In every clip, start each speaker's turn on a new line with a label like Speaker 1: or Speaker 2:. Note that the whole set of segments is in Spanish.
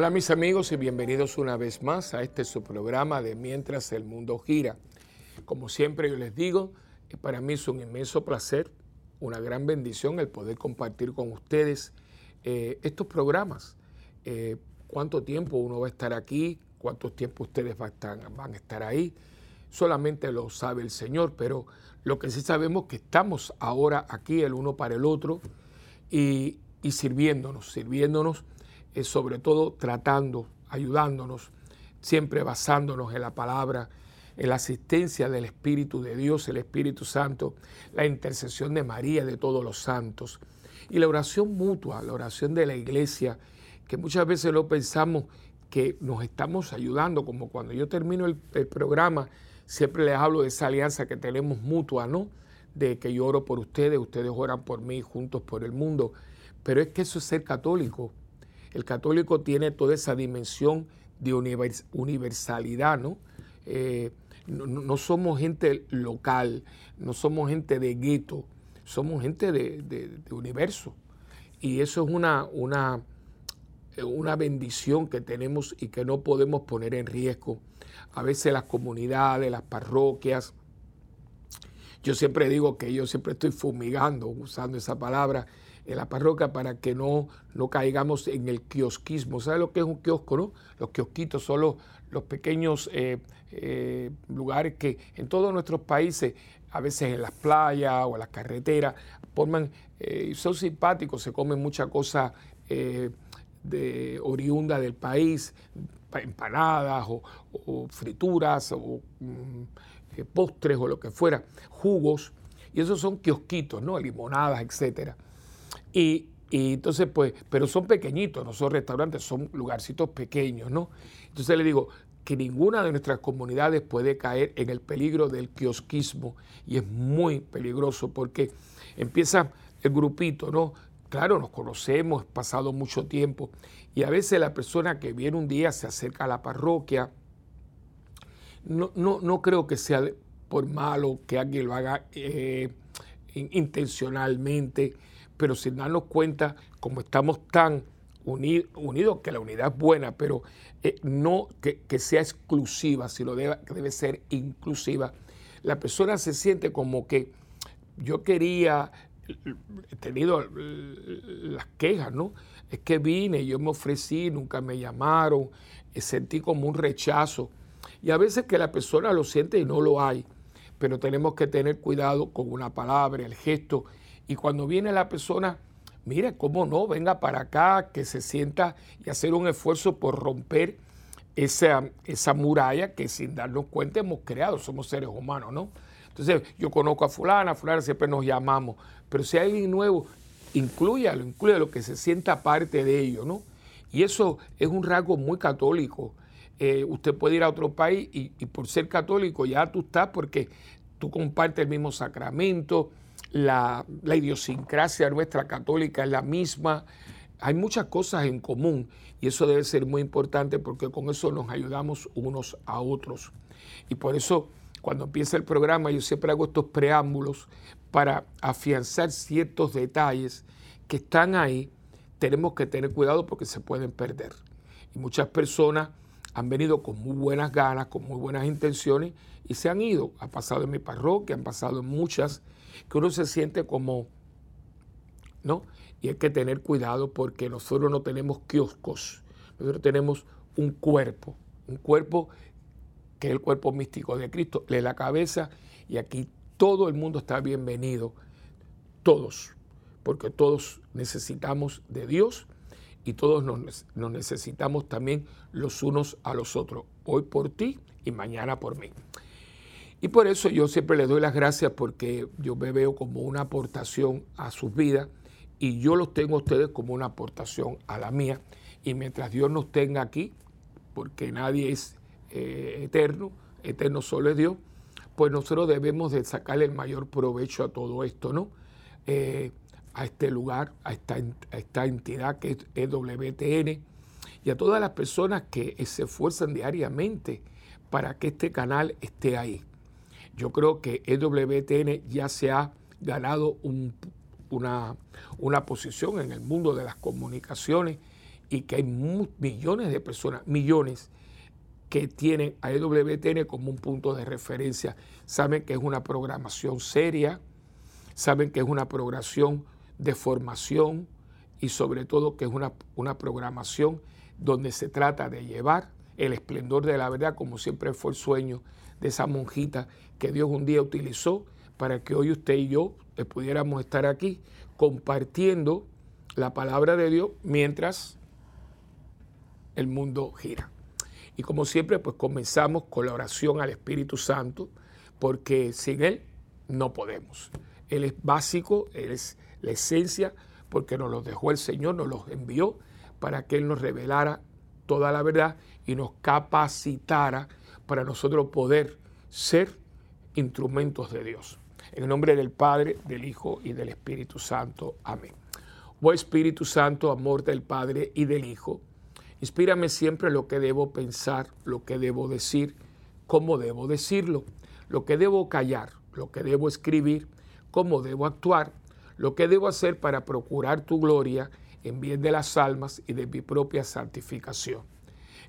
Speaker 1: Hola mis amigos y bienvenidos una vez más a este su programa de Mientras el Mundo Gira. Como siempre yo les digo, eh, para mí es un inmenso placer, una gran bendición el poder compartir con ustedes eh, estos programas. Eh, ¿Cuánto tiempo uno va a estar aquí? ¿Cuánto tiempo ustedes van a, estar, van a estar ahí? Solamente lo sabe el Señor, pero lo que sí sabemos es que estamos ahora aquí el uno para el otro y, y sirviéndonos, sirviéndonos es sobre todo tratando, ayudándonos, siempre basándonos en la palabra, en la asistencia del Espíritu de Dios, el Espíritu Santo, la intercesión de María, de todos los santos, y la oración mutua, la oración de la iglesia, que muchas veces lo pensamos que nos estamos ayudando, como cuando yo termino el, el programa, siempre les hablo de esa alianza que tenemos mutua, ¿no? De que yo oro por ustedes, ustedes oran por mí, juntos por el mundo. Pero es que eso es ser católico, el católico tiene toda esa dimensión de universalidad, eh, ¿no? no, somos gente local, no somos gente de gueto, somos gente de, universo. Y eso es una, una, una bendición que tenemos y que no podemos poner en riesgo. A veces las comunidades, las parroquias, yo siempre digo que yo siempre estoy fumigando, usando esa palabra, en la parroquia para que no, no caigamos en el kiosquismo. ¿Sabe lo que es un kiosco? No? Los kiosquitos son los, pequeños eh, eh, lugares que en todos nuestros países, a veces en las playas o en las carreteras, forman, eh, son simpáticos, se comen muchas cosas de oriunda del país, empanadas o, frituras o mm, postres o lo que fuera, jugos, y esos son kiosquitos, ¿no? Limonadas, etcétera. Y, entonces, pues, pero son pequeñitos, no son restaurantes, son lugarcitos pequeños, ¿no? Entonces le digo que ninguna de nuestras comunidades puede caer en el peligro del kiosquismo y es muy peligroso porque empieza el grupito, ¿no? Claro, nos conocemos, pasado mucho tiempo y a veces la persona que viene un día se acerca a la parroquia, no, no, no creo que sea por malo que alguien lo haga eh, intencionalmente, pero sin darnos cuenta, como estamos tan unidos, que la unidad es buena, pero eh, no que, sea exclusiva, sino debe, debe ser inclusiva, la persona se siente como que yo quería, he tenido las quejas, ¿no? Es que vine, yo me ofrecí, nunca me llamaron, eh, sentí como un rechazo. Y a veces que la persona lo siente y no lo hay, pero tenemos que tener cuidado con una palabra, el gesto y cuando viene la persona, mire, cómo no, venga para acá, que se sienta y hacer un esfuerzo por romper esa, esa muralla que sin darnos cuenta hemos creado, somos seres humanos, ¿no? Entonces, yo conozco a fulana, a fulana siempre nos llamamos, pero si hay alguien nuevo, incluyalo, lo que se sienta parte de ello, ¿no? Y eso es un rasgo muy católico. Eh, usted puede ir a otro país y, y, por ser católico ya tú estás porque tú compartes el mismo sacramento, la, idiosincrasia nuestra católica es la misma, hay muchas cosas en común y eso debe ser muy importante porque con eso nos ayudamos unos a otros. Y por eso cuando empieza el programa yo siempre hago estos preámbulos para afianzar ciertos detalles que están ahí, tenemos que tener cuidado porque se pueden perder. Y muchas personas han venido con muy buenas ganas, con muy buenas intenciones y se han ido. Ha pasado en mi parroquia, han pasado en muchas que uno se siente como, ¿no? Y hay que tener cuidado porque nosotros no tenemos kioscos, nosotros tenemos un cuerpo, un cuerpo que es el cuerpo místico de Cristo, de la cabeza, y aquí todo el mundo está bienvenido, todos, porque todos necesitamos de Dios y todos nos, nos, necesitamos también los unos a los otros, hoy por ti y mañana por mí. Y por eso yo siempre les doy las gracias porque yo me veo como una aportación a sus vidas y yo los tengo a ustedes como una aportación a la mía. Y mientras Dios nos tenga aquí, porque nadie es eh, eterno, eterno solo es Dios, pues nosotros debemos de sacarle el mayor provecho a todo esto, ¿no? Eh, a este lugar, a esta, entidad que es EWTN y a todas las personas que se esfuerzan diariamente para que este canal esté ahí. Yo creo que EWTN ya se ha ganado una, una posición en el mundo de las comunicaciones y que hay millones de personas, millones, que tienen a EWTN como un punto de referencia. Saben que es una programación seria, saben que es una programación de formación y sobre todo que es una, una programación donde se trata de llevar el esplendor de la verdad, como siempre fue el sueño de esa monjita que Dios un día utilizó para que hoy usted y yo pudiéramos estar aquí compartiendo la palabra de Dios mientras el mundo gira. Y como siempre, pues comenzamos con la oración al Espíritu Santo, porque sin Él no podemos. Él es básico, Él es la esencia, porque nos lo dejó el Señor, nos los envió para que Él nos revelara toda la verdad y nos capacitara para nosotros poder ser instrumentos de Dios. En el nombre del Padre, del Hijo y del Espíritu Santo. Amén. Oh Espíritu Santo, amor del Padre y del Hijo, inspírame siempre lo que debo pensar, lo que debo decir, cómo debo decirlo, lo que debo callar, lo que debo escribir, cómo debo actuar, lo que debo hacer para procurar tu gloria en bien de las almas y de mi propia santificación.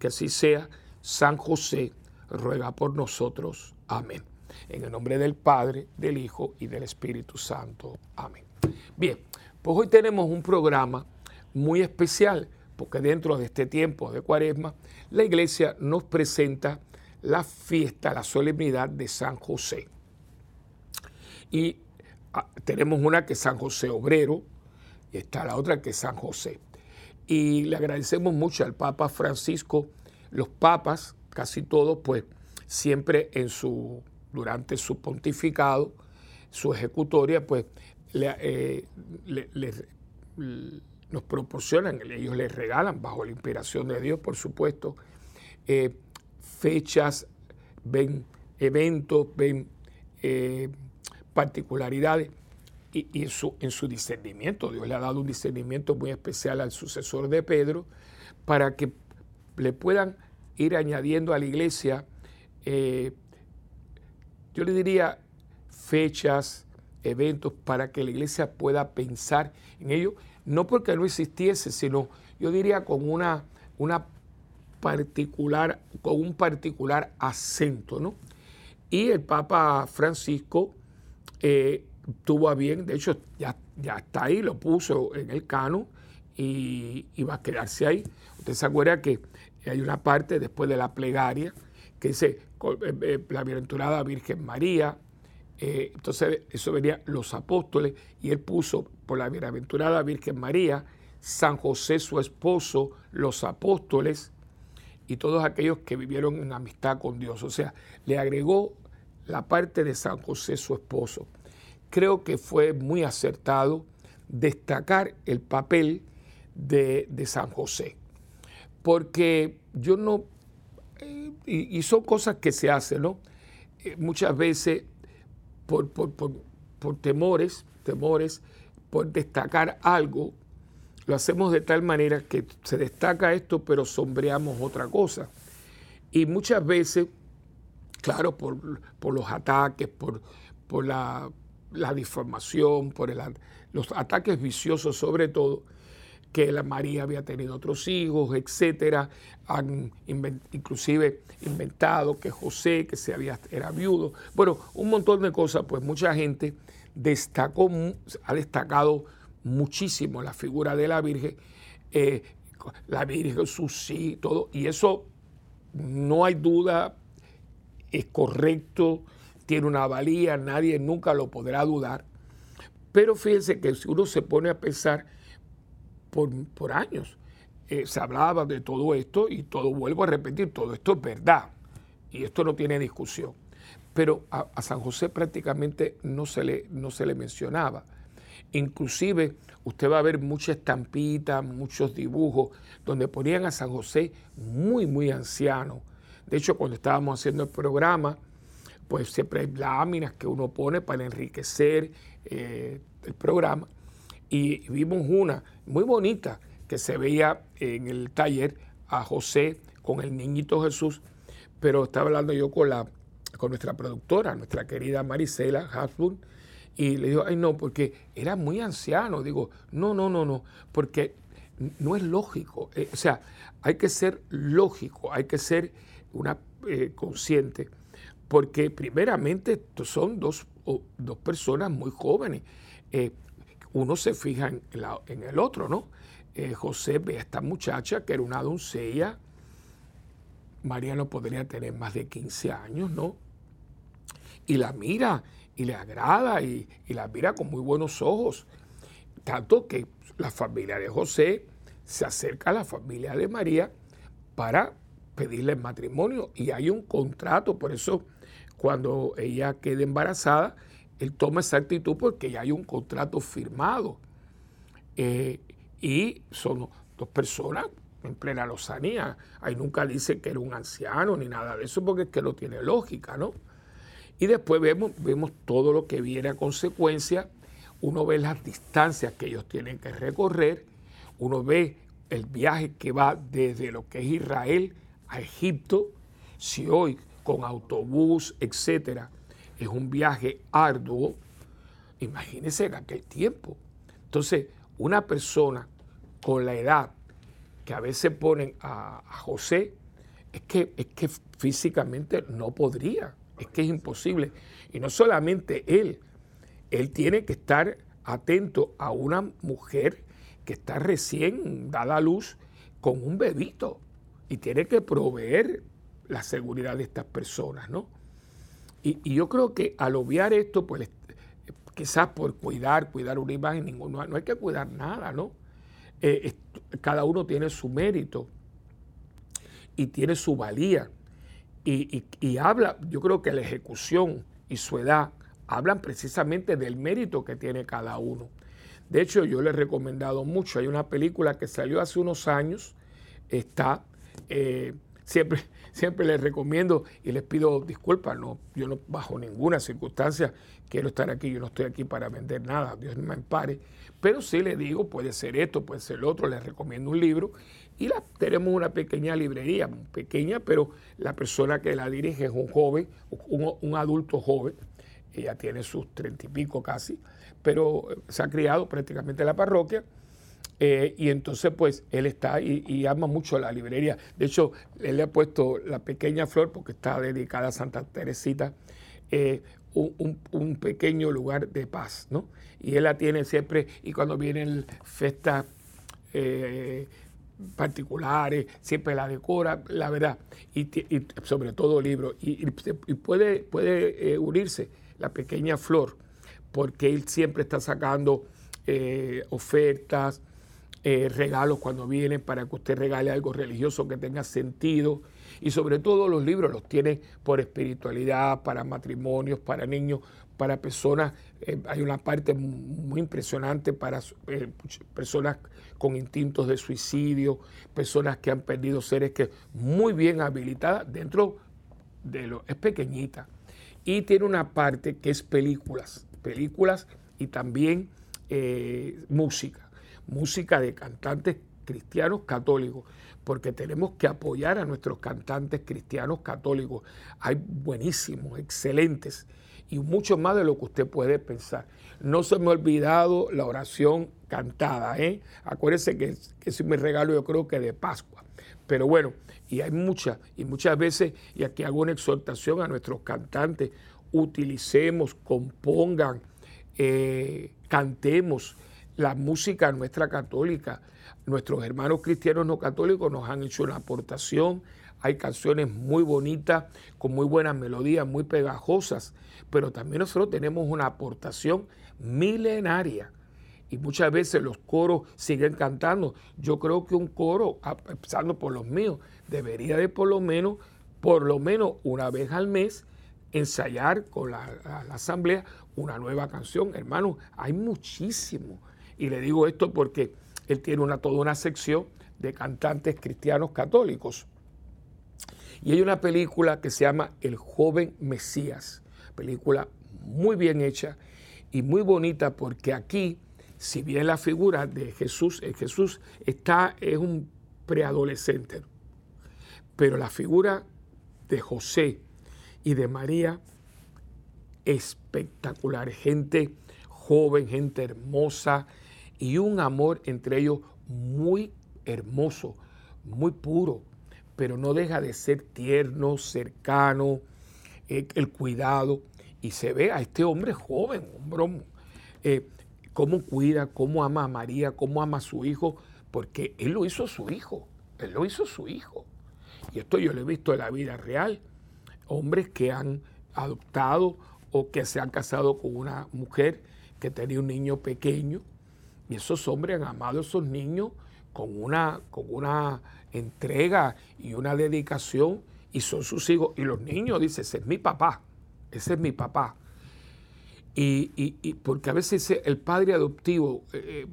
Speaker 1: que así sea. San José, ruega por nosotros. Amén. En el nombre del Padre, del Hijo y del Espíritu Santo. Amén. Bien, pues hoy tenemos un programa muy especial, porque dentro de este tiempo de cuaresma, la iglesia nos presenta la fiesta, la solemnidad de San José. Y ah, tenemos una que es San José Obrero, y está la otra que es San José. Y le agradecemos mucho al Papa Francisco, los papas, casi todos, pues siempre en su, durante su pontificado, su ejecutoria, pues eh, nos proporcionan, ellos les regalan, bajo la inspiración de Dios, por supuesto, eh, fechas, ven eventos, ven eh, particularidades y, en, su, en discernimiento. Dios le ha dado un discernimiento muy especial al sucesor de Pedro para que le puedan ir añadiendo a la iglesia, eh, yo le diría, fechas, eventos para que la iglesia pueda pensar en ello, no porque no existiese, sino yo diría con una, una particular, con un particular acento, ¿no? Y el Papa Francisco eh, tuvo a bien, de hecho ya, ya está ahí, lo puso en el cano y, va a quedarse ahí. Usted se acuerda que hay una parte después de la plegaria que dice eh, eh, la bienaventurada Virgen María, eh, entonces eso venía los apóstoles y él puso por la bienaventurada Virgen María, San José su esposo, los apóstoles y todos aquellos que vivieron en amistad con Dios. O sea, le agregó la parte de San José su esposo creo que fue muy acertado destacar el papel de, San José, porque yo no, eh, y, son cosas que se hacen, ¿no? Eh, muchas veces por, por, temores, temores, por destacar algo, lo hacemos de tal manera que se destaca esto, pero sombreamos otra cosa. Y muchas veces, claro, por, los ataques, por, por, la, la difamación, por los ataques viciosos sobre todo, que la María había tenido otros hijos, etcétera, han inclusive inventado que José, que se había, era viudo, bueno, un montón de cosas, pues mucha gente destacó, ha destacado muchísimo la figura de la Virgen, eh, la Virgen, su sí, todo, y eso no hay duda, es correcto, tiene una valía, nadie nunca lo podrá dudar. Pero fíjense que si uno se pone a pensar por, años, eh, se hablaba de todo esto y todo, vuelvo a repetir, todo esto es verdad y esto no tiene discusión. Pero a, San José prácticamente no se, le, no se le mencionaba. Inclusive usted va a ver mucha estampita, muchos dibujos, donde ponían a San José muy, muy anciano. De hecho, cuando estábamos haciendo el programa, pues siempre hay láminas que uno pone para enriquecer eh, el programa. Y vimos una muy bonita que se veía en el taller a José con el niñito Jesús, pero estaba hablando yo con, la, con nuestra productora, nuestra querida Marisela Hasbun, y le digo, ay no, porque era muy anciano. Digo, no, no, no, no, porque no es lógico. Eh, o sea, hay que ser lógico, hay que ser una eh, consciente, porque primeramente son dos, dos personas muy jóvenes. Eh, uno se fija en, el otro, ¿no? José ve a esta muchacha que era una doncella. María no podría tener más de 15 años, ¿no? Y la mira y le agrada y, la mira con muy buenos ojos. Tanto que la familia de José se acerca a la familia de María para pedirle matrimonio y hay un contrato, por eso cuando ella queda embarazada, él toma esa actitud porque ya hay un contrato firmado. Eh, y son dos personas en plena lozanía. Ahí nunca dice que era un anciano ni nada de eso, porque es que no tiene lógica, ¿no? Y después vemos, vemos todo lo que viene a consecuencia. Uno ve las distancias que ellos tienen que recorrer. Uno ve el viaje que va desde lo que es Israel a Egipto. Si hoy con autobús, etcétera, es un viaje arduo, imagínense en aquel tiempo. Entonces, una persona con la edad que a veces ponen a, José, es que, es que físicamente no podría es que es imposible. Y no solamente él, él tiene que estar atento a una mujer que está recién dada a luz con un bebito y tiene que proveer la seguridad de estas personas, ¿no? Y, yo creo que al obviar esto, pues quizás por cuidar, cuidar una imagen, ninguno, no hay que cuidar nada, ¿no? Eh, cada uno tiene su mérito y tiene su valía. Y, habla, yo creo que la ejecución y su edad hablan precisamente del mérito que tiene cada uno. De hecho, yo le he recomendado mucho. Hay una película que salió hace unos años, está, eh, siempre, siempre les recomiendo y les pido disculpas, no, yo no bajo ninguna circunstancia quiero estar aquí, yo no estoy aquí para vender nada, Dios me ampare, pero sí le digo, puede ser esto, puede ser lo otro, les recomiendo un libro y la, tenemos una pequeña librería, pequeña, pero la persona que la dirige es un joven, un, adulto joven, ella tiene sus treinta y pico casi, pero se ha criado prácticamente en la parroquia. Eh, y entonces, pues, él está y, ama mucho la librería. De hecho, él le ha puesto la pequeña flor porque está dedicada a Santa Teresita, eh, un, pequeño lugar de paz, ¿no? Y él la tiene siempre, y cuando vienen festas eh, particulares, siempre la decora, la verdad, y, sobre todo libros. Y, puede, puede eh, unirse la pequeña flor, porque él siempre está sacando ofertas, eh, regalos cuando viene para que usted regale algo religioso que tenga sentido. Y sobre todo los libros los tiene por espiritualidad, para matrimonios, para niños, para personas, eh, hay una parte muy impresionante para eh, personas con instintos de suicidio, personas que han perdido seres que muy bien habilitadas dentro de lo, es pequeñita. Y tiene una parte que es películas, películas y también música, música de cantantes cristianos católicos, porque tenemos que apoyar a nuestros cantantes cristianos católicos. Hay buenísimos, excelentes y mucho más de lo que usted puede pensar. No se me ha olvidado la oración cantada, ¿eh? Acuérdese que, que es mi regalo yo creo que de Pascua. Pero bueno, y hay muchas, y muchas veces, y aquí hago una exhortación a nuestros cantantes, utilicemos, compongan, eh, cantemos la música nuestra católica. Nuestros hermanos cristianos no católicos nos han hecho una aportación hay canciones muy bonitas, con muy buenas melodías, muy pegajosas, pero también nosotros tenemos una aportación milenaria. Y muchas veces los coros siguen cantando. Yo creo que un coro, empezando por los míos, debería de por lo menos, por lo menos una vez al mes, ensayar con la, asamblea una nueva canción. Hermano, hay muchísimo. Y le digo esto porque él tiene una, toda una sección de cantantes cristianos católicos. Y hay una película que se llama El joven Mesías, película muy bien hecha y muy bonita porque aquí, si bien la figura de Jesús, eh, Jesús está, es un preadolescente, pero la figura de José y de María, espectacular, gente joven, gente hermosa y un amor entre ellos muy hermoso, muy puro, pero no deja de ser tierno, cercano, eh, el cuidado. Y se ve a este hombre joven, hombre, eh, cómo cuida, cómo ama a María, cómo ama a su hijo, porque él lo hizo su hijo, él lo hizo su hijo. Y esto yo lo he visto en la vida real. Hombres que han adoptado o que se han casado con una mujer que tenía un niño pequeño. Y esos hombres han amado a esos niños con una, con una entrega y una dedicación y son sus hijos. Y los niños dicen, ese es mi papá, ese es mi papá. Y, porque a veces el padre adoptivo, eh,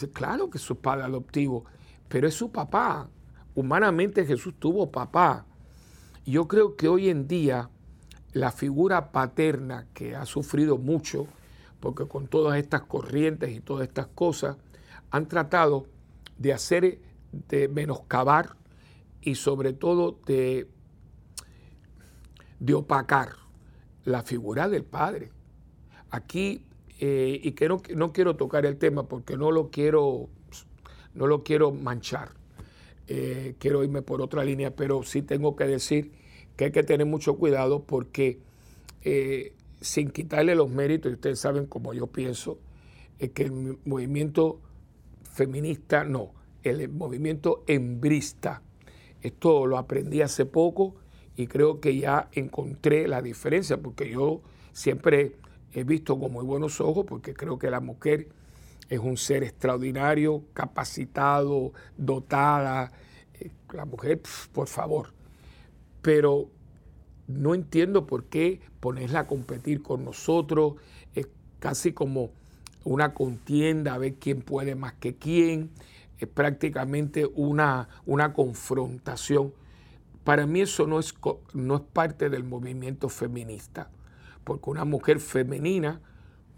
Speaker 1: eh, claro que es su padre adoptivo, pero es su papá. Humanamente Jesús tuvo papá. Yo creo que hoy en día la figura paterna que ha sufrido mucho, porque con todas estas corrientes y todas estas cosas, han tratado de hacer, de menoscabar y sobre todo de, de opacar la figura del Padre. Aquí, eh, y que no, no, quiero tocar el tema porque no lo quiero, no lo quiero manchar, eh, quiero irme por otra línea, pero sí tengo que decir que hay que tener mucho cuidado porque eh, sin quitarle los méritos, y ustedes saben como yo pienso, es que el movimiento feminista, no, el movimiento embrista. Esto lo aprendí hace poco y creo que ya encontré la diferencia, porque yo siempre he visto con muy buenos ojos, porque creo que la mujer es un ser extraordinario, capacitado, dotada. Eh, la mujer, por favor. Pero no entiendo por qué ponerla a competir con nosotros. Es casi como una contienda a ver quién puede más que quién, es prácticamente una, una confrontación. Para mí eso no es, no es parte del movimiento feminista, porque una mujer femenina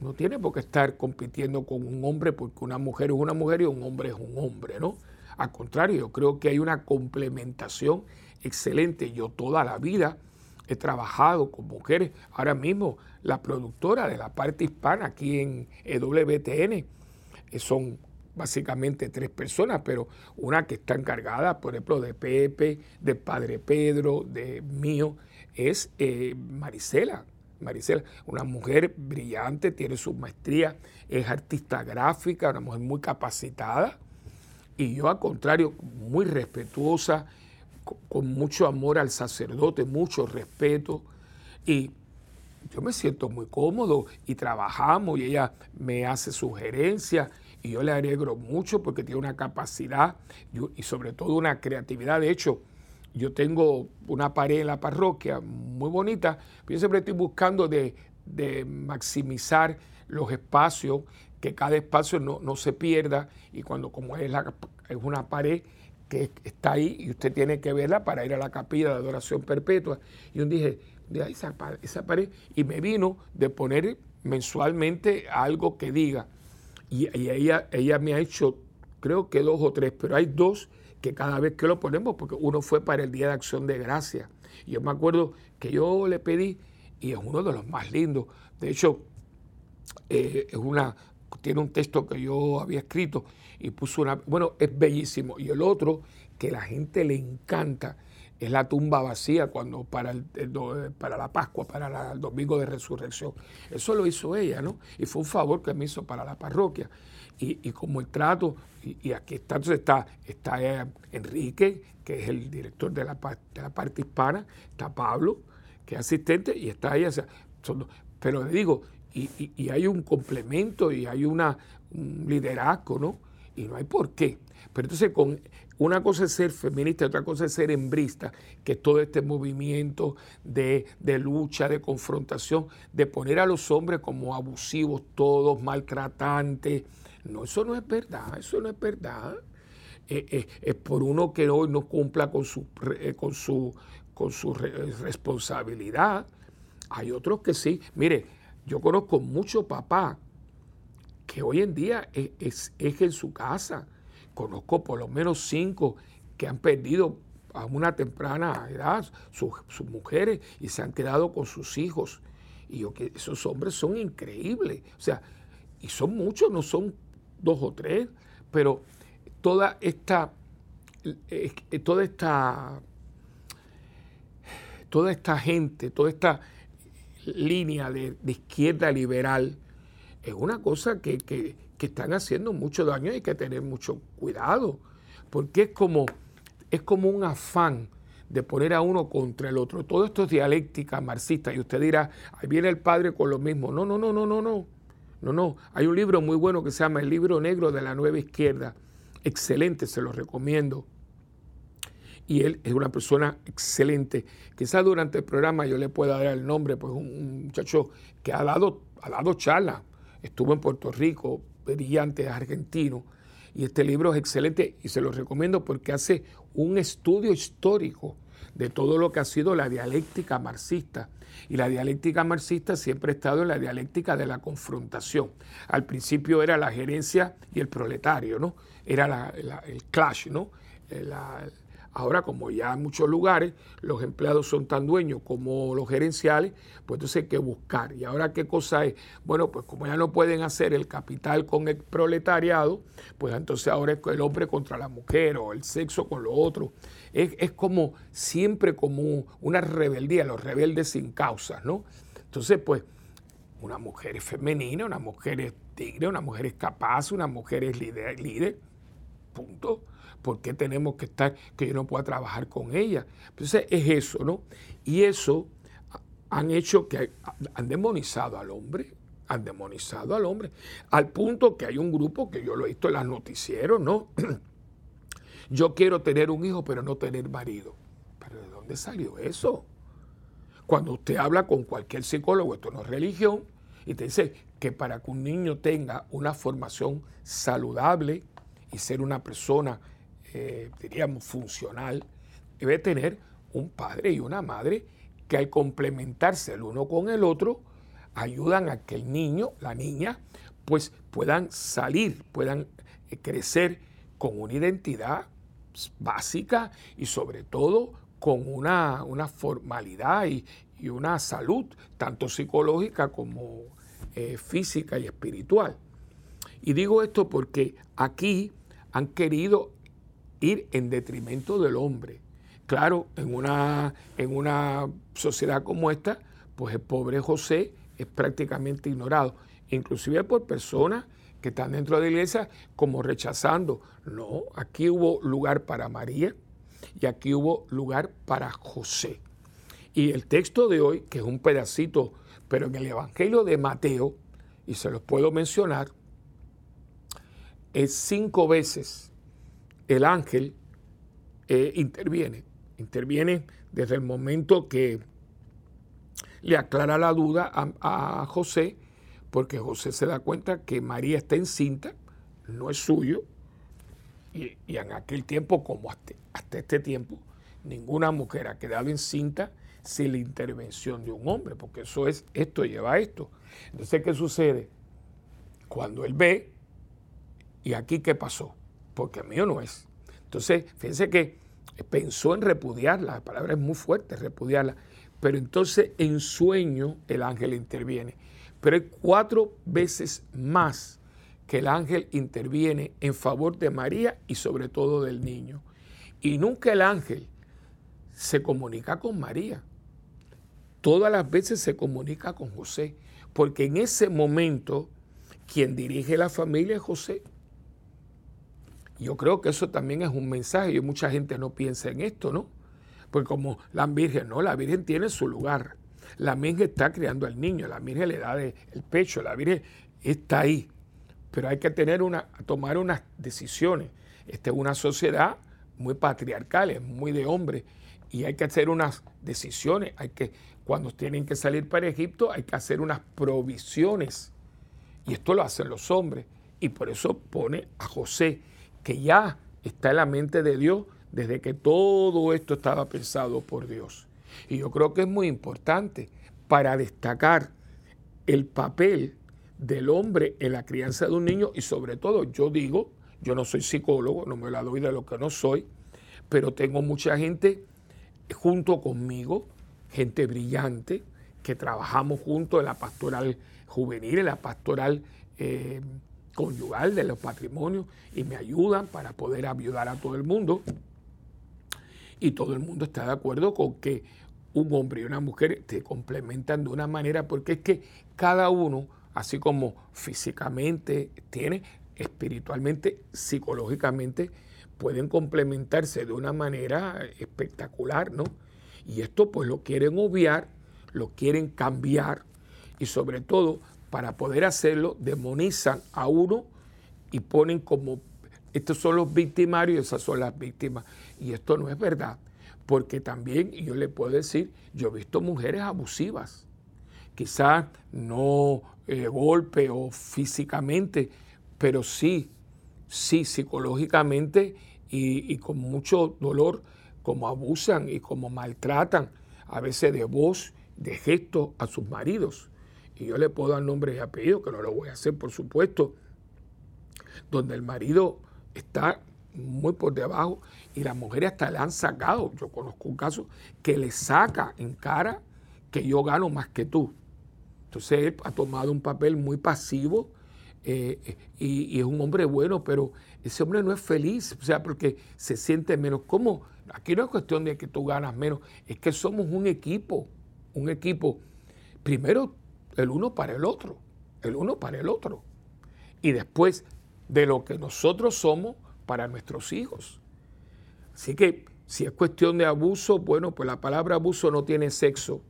Speaker 1: no tiene por qué estar compitiendo con un hombre, porque una mujer es una mujer y un hombre es un hombre, ¿no? Al contrario, yo creo que hay una complementación excelente. Yo toda la vida he trabajado con mujeres. Ahora mismo la productora de la parte hispana aquí en EWTN eh, son básicamente tres personas, pero una que está encargada, por ejemplo, de Pepe, de Padre Pedro, de mío, es eh, Marisela. Marisela, una mujer brillante, tiene su maestría, es artista gráfica, una mujer muy capacitada. Y yo, al contrario, muy respetuosa, con mucho amor al sacerdote, mucho respeto. Y yo me siento muy cómodo y trabajamos y ella me hace sugerencias y yo le alegro mucho porque tiene una capacidad y sobre todo una creatividad. De hecho, yo tengo una pared en la parroquia muy bonita, pero yo siempre estoy buscando de, maximizar los espacios, que cada espacio no, no, se pierda y cuando como es, la, es una pared que está ahí y usted tiene que verla para ir a la capilla de adoración perpetua. Y yo dije, esa, esa pared, y me vino de poner mensualmente algo que diga. Y, ella, ella me ha hecho, creo que dos o tres, pero hay dos que cada vez que lo ponemos, porque uno fue para el Día de Acción de Gracia. Y yo me acuerdo que yo le pedí, y es uno de los más lindos. De hecho, eh, es una, tiene un texto que yo había escrito y puso una, bueno, es bellísimo. Y el otro que la gente le encanta es la tumba vacía cuando para, el, para la Pascua, para el domingo de resurrección. Eso lo hizo ella, ¿no? Y fue un favor que me hizo para la parroquia. Y, como el trato, y, aquí está, entonces está, está eh, Enrique, que es el director de la, de la parte hispana, está Pablo, que es asistente, y está ella. pero le digo, y, hay un complemento y hay una, un liderazgo, ¿no? Y no hay por qué. Pero entonces con, una cosa es ser feminista, otra cosa es ser hembrista, que es todo este movimiento de, de, lucha, de confrontación, de poner a los hombres como abusivos, todos maltratantes. No, eso no es verdad, eso no es verdad. Eh, eh, es por uno que hoy no cumpla con su, eh, con su, con su responsabilidad. Hay otros que sí. Mire, yo conozco mucho papá que hoy en día es, es en su casa Conozco por lo menos cinco que han perdido a una temprana edad sus, mujeres y se han quedado con sus hijos. Y yo que esos hombres son increíbles. O sea, y son muchos, no son dos o tres, pero toda esta, toda esta, toda esta gente, toda esta línea de, izquierda liberal, es una cosa que, que están haciendo mucho daño y hay que tener mucho cuidado, porque es como, es como un afán de poner a uno contra el otro. Todo esto es dialéctica marxista y usted dirá, ahí viene el padre con lo mismo. No, no, no, no, no, no. No, no. Hay un libro muy bueno que se llama El libro negro de la nueva izquierda. Excelente, se lo recomiendo. Y él es una persona excelente. Quizás durante el programa yo le pueda dar el nombre, pues un, muchacho que ha dado, ha dado. Estuvo en Puerto Rico, brillante argentino. Y este libro es excelente y se lo recomiendo porque hace un estudio histórico de todo lo que ha sido la dialéctica marxista. Y la dialéctica marxista siempre ha estado en la dialéctica de la confrontación. Al principio era la gerencia y el proletario, ¿no? Era el clash, ¿no? Eh, la, Ahora, como ya en muchos lugares los empleados son tan dueños como los gerenciales, pues entonces hay que buscar. ¿Y ahora qué cosa es? Bueno, pues como ya no pueden hacer el capital con el proletariado, pues entonces ahora es el hombre contra la mujer o el sexo con lo otro. Es, como siempre como una rebeldía, los rebeldes sin causas, ¿no? Entonces, pues una mujer es femenina, una mujer es tigre, una mujer es capaz, una mujer es líder punto. ¿Por qué tenemos que estar, que yo no pueda trabajar con ella? Entonces es eso, ¿no? Y eso han hecho que han demonizado al hombre, han demonizado al hombre, al punto que hay un grupo que yo lo he visto en los noticieros, ¿no? Yo quiero tener un hijo, pero no tener marido. ¿Pero de dónde salió eso? Cuando usted habla con cualquier psicólogo, esto no es religión, y te dice que para que un niño tenga una formación saludable y ser una persona eh, diríamos, funcional, debe tener un padre y una madre que al complementarse el uno con el otro, ayudan a que el niño, la niña, pues puedan salir, puedan eh, crecer con una identidad básica y sobre todo con una, una formalidad y, una salud, tanto psicológica como eh, física y espiritual. Y digo esto porque aquí han querido ir en detrimento del hombre. Claro, en una, en una sociedad como esta, pues el pobre José es prácticamente ignorado, inclusive por personas que están dentro de la iglesia como rechazando. No, aquí hubo lugar para María y aquí hubo lugar para José. Y el texto de hoy, que es un pedacito, pero en el Evangelio de Mateo, y se los puedo mencionar, es cinco veces el ángel eh, interviene. Interviene desde el momento que le aclara la duda a, José, porque José se da cuenta que María está encinta, no es suyo, y, en aquel tiempo, como hasta, hasta, este tiempo, ninguna mujer ha quedado encinta sin la intervención de un hombre, porque eso es, esto lleva a esto. Entonces, ¿qué sucede? Cuando él ve, ¿y aquí qué pasó? Porque mío no es. Entonces, fíjense que pensó en repudiarla, la palabra es muy fuerte, repudiarla, pero entonces en sueño el ángel interviene. Pero hay cuatro veces más que el ángel interviene en favor de María y sobre todo del niño. Y nunca el ángel se comunica con María. Todas las veces se comunica con José, porque en ese momento quien dirige la familia es José. Yo creo que eso también es un mensaje y mucha gente no piensa en esto, ¿no? Pues como la Virgen, no, la Virgen tiene su lugar. La Virgen está criando al niño, la Virgen le da el pecho, la Virgen está ahí. Pero hay que tener una, tomar unas decisiones. Esta es una sociedad muy patriarcales, muy de hombre, y hay que hacer unas decisiones, hay que, cuando tienen que salir para Egipto, hay que hacer unas provisiones. Y esto lo hacen los hombres. Y por eso pone a José, que ya está en la mente de Dios desde que todo esto estaba pensado por Dios. Y yo creo que es muy importante para destacar el papel del hombre en la crianza de un niño y sobre todo yo digo, yo no soy psicólogo, no me la doy de lo que no soy, pero tengo mucha gente junto conmigo, gente brillante, que trabajamos juntos en la pastoral juvenil, en la pastoral eh, conyugal de los patrimonios y me ayudan para poder ayudar a todo el mundo. Y todo el mundo está de acuerdo con que un hombre y una mujer se complementan de una manera porque es que cada uno, así como físicamente tiene, espiritualmente, psicológicamente, pueden complementarse de una manera espectacular, ¿no? Y esto pues lo quieren obviar, lo quieren cambiar y sobre todo para poder hacerlo demonizan a uno y ponen como estos son los victimarios esas son las víctimas. Y esto no es verdad, porque también yo le puedo decir, yo he visto mujeres abusivas, quizás no eh, golpe o físicamente, pero sí, sí psicológicamente y, y con mucho dolor, como abusan y como maltratan, a veces de voz, de gesto a sus maridos. Y yo le puedo dar nombre y apellido, que no lo voy a hacer, por supuesto, donde el marido está muy por debajo y las mujeres hasta le han sacado, yo conozco un caso, que le saca en cara que yo gano más que tú. Entonces él ha tomado un papel muy pasivo eh, y, es un hombre bueno, pero ese hombre no es feliz, o sea, porque se siente menos. ¿Cómo? Aquí no es cuestión de que tú ganas menos, es que somos un equipo, un equipo, primero el uno para el otro, el uno para el otro. Y después de lo que nosotros somos para nuestros hijos. Así que si es cuestión de abuso, bueno, pues la palabra abuso no tiene sexo.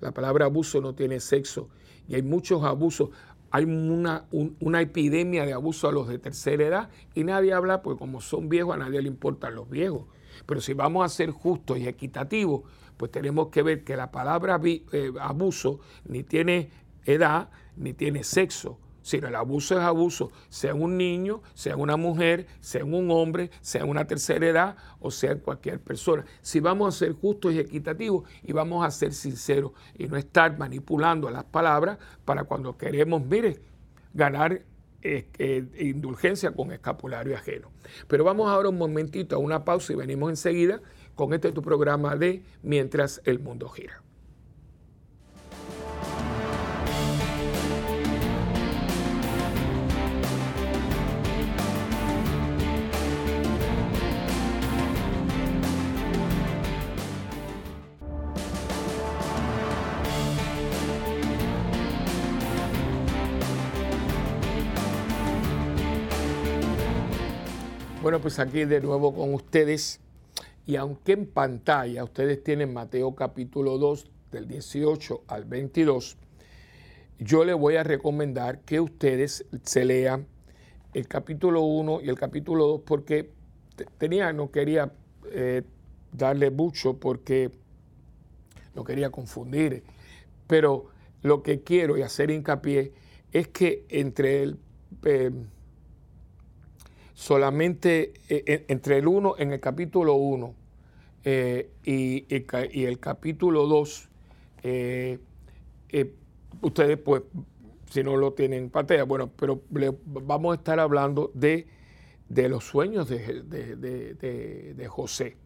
Speaker 1: La palabra abuso no tiene sexo. Y hay muchos abusos. Hay una, una epidemia de abuso a los de tercera edad y nadie habla, pues como son viejos, a nadie le importan los viejos. Pero si vamos a ser justos y equitativos, pues tenemos que ver que la palabra eh, abuso ni tiene edad ni tiene sexo sino el abuso es abuso, sea un niño, sea una mujer, sea un hombre, sea una tercera edad o sea cualquier persona. Si vamos a ser justos y equitativos y vamos a ser sinceros y no estar manipulando las palabras para cuando queremos, mire, ganar eh, eh, indulgencia con escapulario ajeno. Pero vamos ahora un momentito a una pausa y venimos enseguida con este tu programa de Mientras el mundo gira. Bueno, pues aquí de nuevo con ustedes. Y aunque en pantalla ustedes tienen Mateo capítulo 2 del 18 al 22, yo les voy a recomendar que ustedes se lean el capítulo 1 y el capítulo 2 porque tenía, no quería eh, darle mucho porque no quería confundir, pero lo que quiero y hacer hincapié es que entre el... Eh, solamente eh, entre el 1, en el capítulo 1 eh, y, el capítulo 2, ustedes pues, si no lo tienen en pantalla, bueno, pero vamos a estar hablando de, de los sueños de, de, José.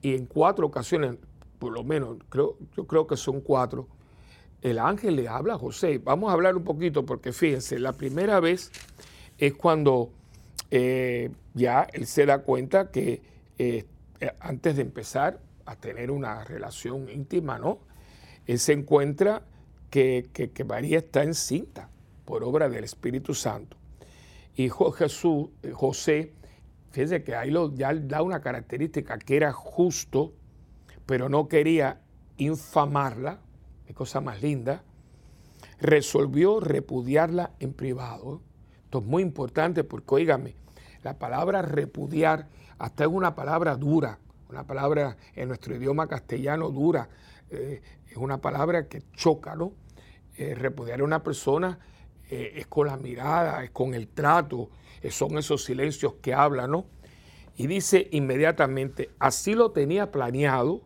Speaker 1: Y en cuatro ocasiones, por lo menos, creo, yo creo que son cuatro, el ángel le habla a José. Vamos a hablar un poquito porque fíjense, la primera vez es cuando eh, ya él se da cuenta que eh, antes de empezar a tener una relación íntima, ¿no? Él se encuentra que, María está encinta por obra del Espíritu Santo. Y Jesús, eh, José, fíjense que ahí lo, ya da una característica que era justo, pero no quería infamarla, qué cosa más linda, resolvió repudiarla en privado. Esto es muy importante porque, oígame, la palabra repudiar hasta es una palabra dura, una palabra en nuestro idioma castellano dura, eh, es una palabra que choca, ¿no? Eh, repudiar a una persona eh, es con la mirada, es con el trato, son esos silencios que habla, ¿no? Y dice inmediatamente, así lo tenía planeado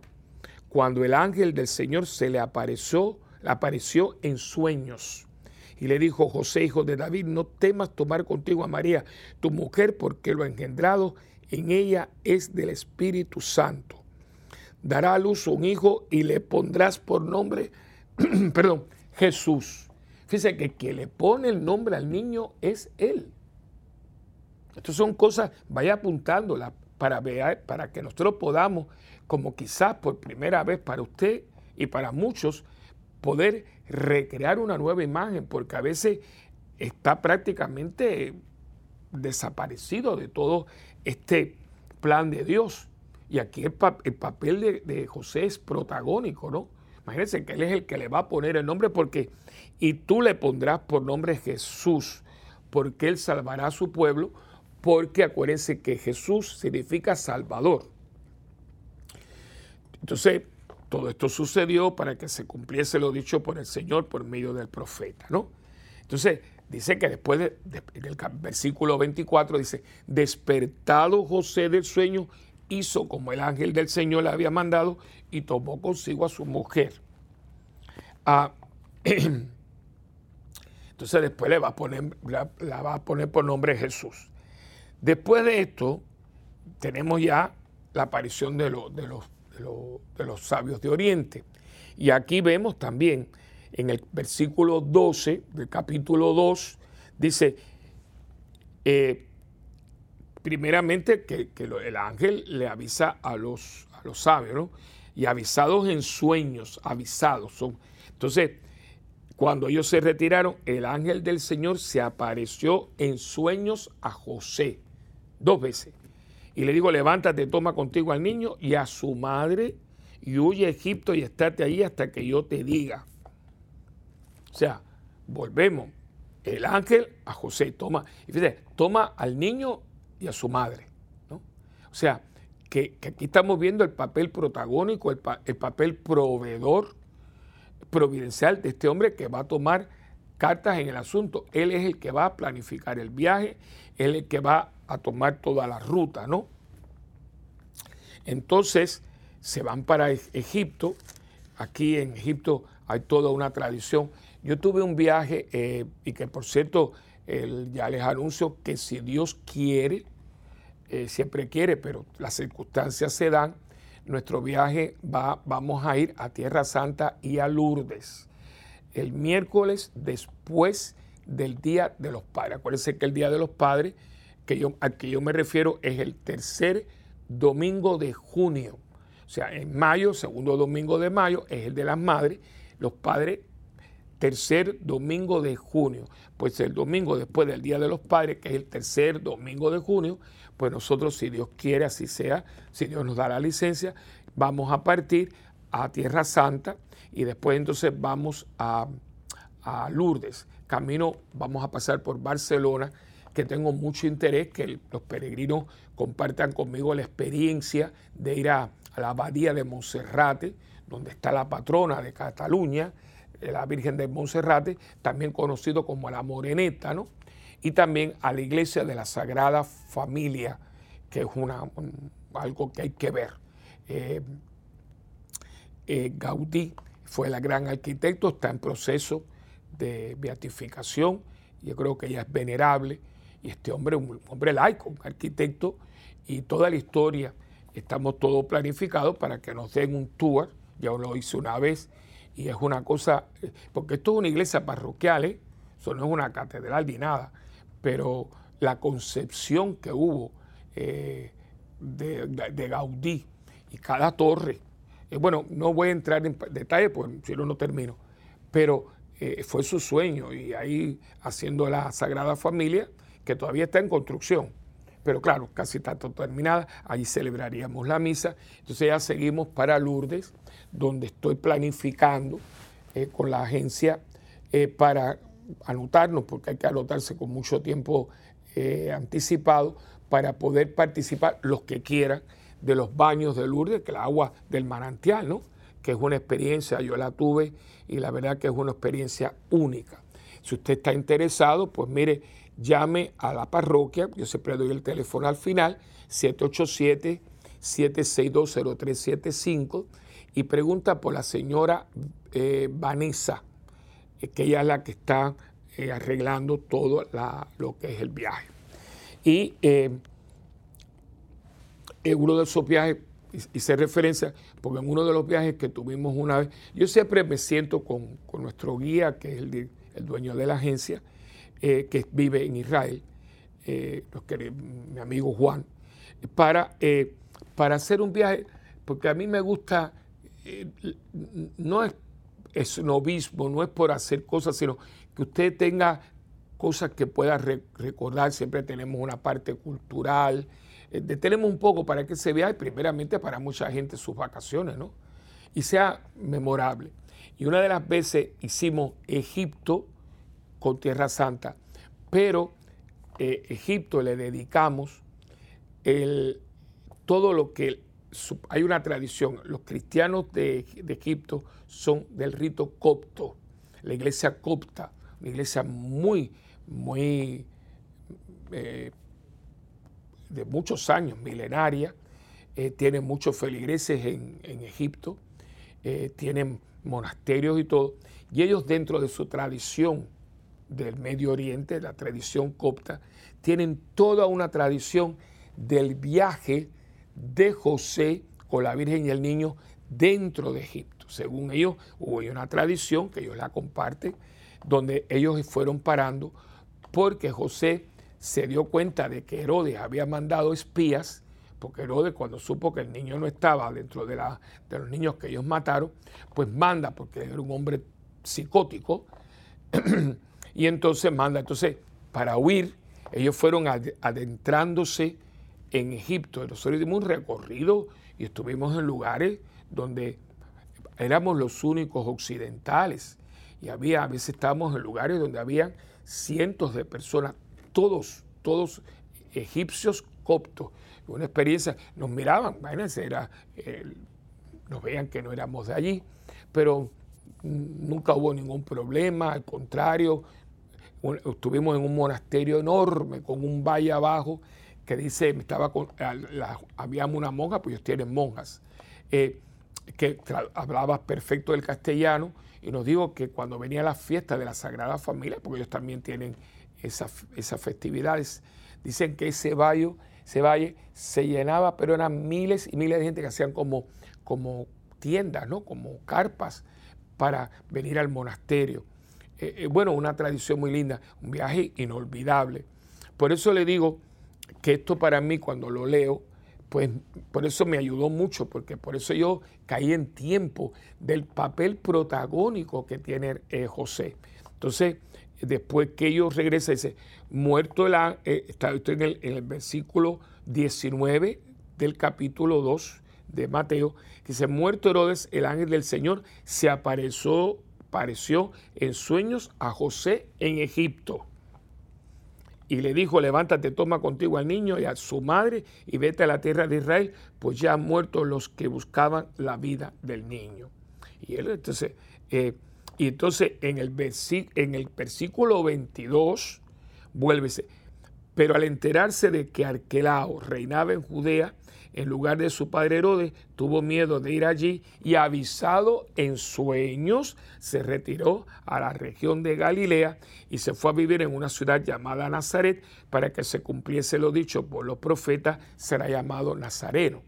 Speaker 1: cuando el ángel del Señor se le apareció, le apareció en sueños. Y le dijo, José, hijo de David, no temas tomar contigo a María, tu mujer, porque lo engendrado en ella es del Espíritu Santo. Dará a luz un hijo y le pondrás por nombre, perdón, Jesús. Fíjese que quien le pone el nombre al niño es él. Estas son cosas, vaya apuntándolas para, ver, para que nosotros podamos, como quizás por primera vez para usted y para muchos, poder recrear una nueva imagen, porque a veces está prácticamente desaparecido de todo este plan de Dios. Y aquí el, papel de, José es protagónico, ¿no? Imagínense que él es el que le va a poner el nombre porque, y tú le pondrás por nombre Jesús, porque él salvará a su pueblo, porque acuérdense que Jesús significa Salvador. Entonces, todo esto sucedió para que se cumpliese lo dicho por el Señor por medio del profeta, ¿no? Entonces, dice que después del versículo 24 dice, despertado José del sueño, hizo como el ángel del Señor le había mandado y tomó consigo a su mujer. Ah, entonces después le va a poner, la, va a poner por nombre Jesús. Después de esto, tenemos ya la aparición de, de, los, de, de los sabios de Oriente. Y aquí vemos también en el versículo 12 del capítulo 2, dice, eh, primeramente que, el ángel le avisa a los, a los sabios, ¿no? Y avisados en sueños, avisados son. Entonces, cuando ellos se retiraron, el ángel del Señor se apareció en sueños a José, dos veces. Y le digo, levántate, toma contigo al niño y a su madre y huye a Egipto y estate ahí hasta que yo te diga. O sea, volvemos. El ángel a José toma, y fíjate, toma al niño y a su madre. ¿no? O sea, que, aquí estamos viendo el papel protagónico, el, el papel proveedor providencial de este hombre que va a tomar cartas en el asunto. Él es el que va a planificar el viaje, él es el que va a tomar toda la ruta, ¿no? Entonces se van para Egipto. Aquí en Egipto hay toda una tradición. Yo tuve un viaje eh, y que por cierto ya les anuncio que si Dios quiere, eh, siempre quiere, pero las circunstancias se dan, nuestro viaje va, vamos a ir a Tierra Santa y a Lourdes el miércoles después del Día de los Padres. Acuérdense que el Día de los Padres, que yo, al que yo me refiero, es el tercer domingo de junio. O sea, en mayo, segundo domingo de mayo, es el de las madres. Los padres tercer domingo de junio. Pues el domingo después del Día de los Padres, que es el tercer domingo de junio, pues nosotros, si Dios quiere, así sea, si Dios nos da la licencia, vamos a partir a Tierra Santa y después entonces vamos a, a Lourdes. Camino vamos a pasar por Barcelona, que tengo mucho interés que los peregrinos compartan conmigo la experiencia de ir a, a la abadía de Monserrate, donde está la patrona de Cataluña, la Virgen de Monserrate, también conocido como la Moreneta, ¿no? Y también a la iglesia de la Sagrada Familia, que es una, algo que hay que ver. Eh, eh, Gaudí fue la gran arquitecto, está en proceso de beatificación, yo creo que ella es venerable, y este hombre, un hombre laico, un arquitecto, y toda la historia, estamos todo planificado para que nos den un tour, ya lo hice una vez, y es una cosa, porque esto es una iglesia parroquial, ¿eh? eso no es una catedral ni nada, pero la concepción que hubo eh, de, Gaudí y cada torre, eh, bueno, no voy a entrar en detalle porque si no, no termino, pero fue su sueño y ahí haciendo la Sagrada Familia, que todavía está en construcción pero claro, casi está todo terminada, ahí celebraríamos la misa. Entonces ya seguimos para Lourdes, donde estoy planificando eh, con la agencia eh, para anotarnos, porque hay que anotarse con mucho tiempo eh, anticipado, para poder participar los que quieran de los baños de Lourdes, que el agua del manantial, ¿no? que es una experiencia, yo la tuve y la verdad que es una experiencia única. Si usted está interesado, pues mire, llame a la parroquia, yo siempre doy el teléfono al final, 787-762-0375, y pregunta por la señora eh, Vanessa, eh, que ella es la que está eh, arreglando todo lo que es el viaje. Y uno de esos viajes, hice referencia, porque en uno de los viajes que tuvimos una vez, yo siempre me siento con, nuestro guía, que es el, el dueño de la agencia, eh, que vive en Israel, eh, mi amigo Juan, para, eh, para hacer un viaje, porque a mí me gusta, no es, es novismo, no es por hacer cosas, sino que usted tenga cosas que pueda recordar, siempre tenemos una parte cultural, tenemos un poco para que se vea, primeramente para mucha gente sus vacaciones, ¿no? Y sea memorable. Y una de las veces hicimos Egipto, con Tierra Santa, pero eh, Egipto le dedicamos el, todo lo que hay una tradición, los cristianos de, Egipto son del rito copto, la iglesia copta, una iglesia muy, muy eh, de muchos años, milenaria, eh, tiene muchos feligreses en, en Egipto, tienen monasterios y todo, y ellos dentro de su tradición del Medio Oriente, la tradición copta, tienen toda una tradición del viaje de José con la Virgen y el niño dentro de Egipto. Según ellos, hubo una tradición que ellos la comparten, donde ellos fueron parando porque José se dio cuenta de que Herodes había mandado espías, porque Herodes cuando supo que el niño no estaba dentro de, la, de los niños que ellos mataron, pues manda, porque era un hombre psicótico, y entonces manda. Entonces, para huir, ellos fueron adentrándose en Egipto. Nosotros dimos un recorrido y estuvimos en lugares donde éramos los únicos occidentales. Y había, a veces estábamos en lugares donde había cientos de personas, todos, todos egipcios coptos. Una experiencia, nos miraban, imagínense, era, nos veían que no éramos de allí, pero nunca hubo ningún problema, al contrario, estuvimos en un monasterio enorme con un valle abajo que dice, estaba con, una monja, pues ellos tienen monjas, eh, que hablaba perfecto el castellano y nos dijo que cuando venía la fiesta de la Sagrada Familia, porque ellos también tienen esas, esas festividades, dicen que ese valle, ese valle se llenaba, pero eran miles y miles de gente que hacían como, como tiendas, ¿no? como carpas para venir al monasterio. Eh, eh, bueno, una tradición muy linda, un viaje inolvidable. Por eso le digo que esto para mí cuando lo leo, pues por eso me ayudó mucho, porque por eso yo caí en tiempo del papel protagónico que tiene eh, José. Entonces, después que ellos regresan, dice, muerto el está, estoy en el, en el versículo 19 del capítulo 2 de Mateo, que dice, muerto Herodes, el ángel del Señor se apareció apareció en sueños a José en Egipto. Y le dijo, levántate, toma contigo al niño y a su madre y vete a la tierra de Israel, pues ya han muerto los que buscaban la vida del niño. Y él entonces, eh, y entonces en el, en el versículo 22, vuélvese. Pero al enterarse de que Arquelao reinaba en Judea, en lugar de su padre Herodes, tuvo miedo de ir allí y avisado en sueños, se retiró a la región de Galilea y se fue a vivir en una ciudad llamada Nazaret para que se cumpliese lo dicho por los profetas, será llamado Nazareno.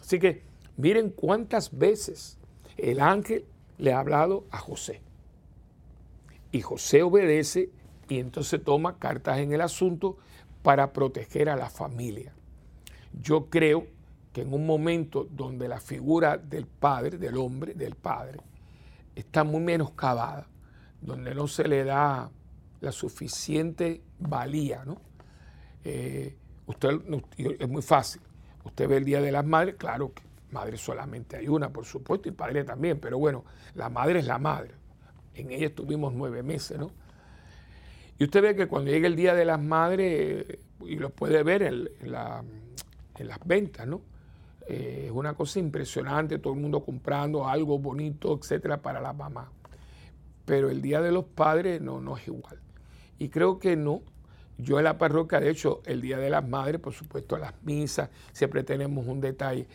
Speaker 1: Así que miren cuántas veces el ángel le ha hablado a José. Y José obedece y entonces toma cartas en el asunto para proteger a la familia. Yo creo que en un momento donde la figura del padre, del hombre, del padre, está muy menoscabada, donde no se le da la suficiente valía, ¿no? Eh, usted, es muy fácil. Usted ve el Día de las Madres, claro que madre solamente hay una, por supuesto, y padre también, pero bueno, la madre es la madre. En ella estuvimos nueve meses, ¿no? Y usted ve que cuando llega el Día de las Madres, y lo puede ver en, las ventas, ¿no? Eh, es una cosa impresionante, todo el mundo comprando algo bonito, etcétera, para la mamá. Pero el Día de los Padres no, no es igual. Y creo que no. Yo en la parroquia, de hecho, el Día de las Madres, por supuesto, a las misas, siempre tenemos un detalle.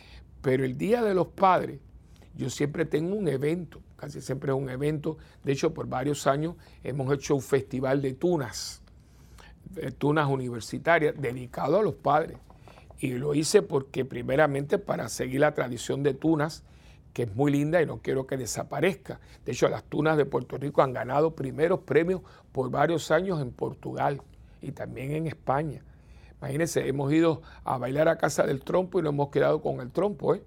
Speaker 1: Pero el Día de los Padres, yo siempre tengo un evento, casi siempre es un evento. De hecho, por varios años hemos hecho un festival de tunas, de tunas universitarias, dedicado a los padres. Y lo hice porque primeramente para seguir la tradición de tunas, que es muy linda y no quiero que desaparezca. De hecho, las tunas de Puerto Rico han ganado primeros premios por varios años en Portugal y también en España. Imagínense, hemos ido a bailar a casa del trompo y nos hemos quedado con el trompo. ¿eh?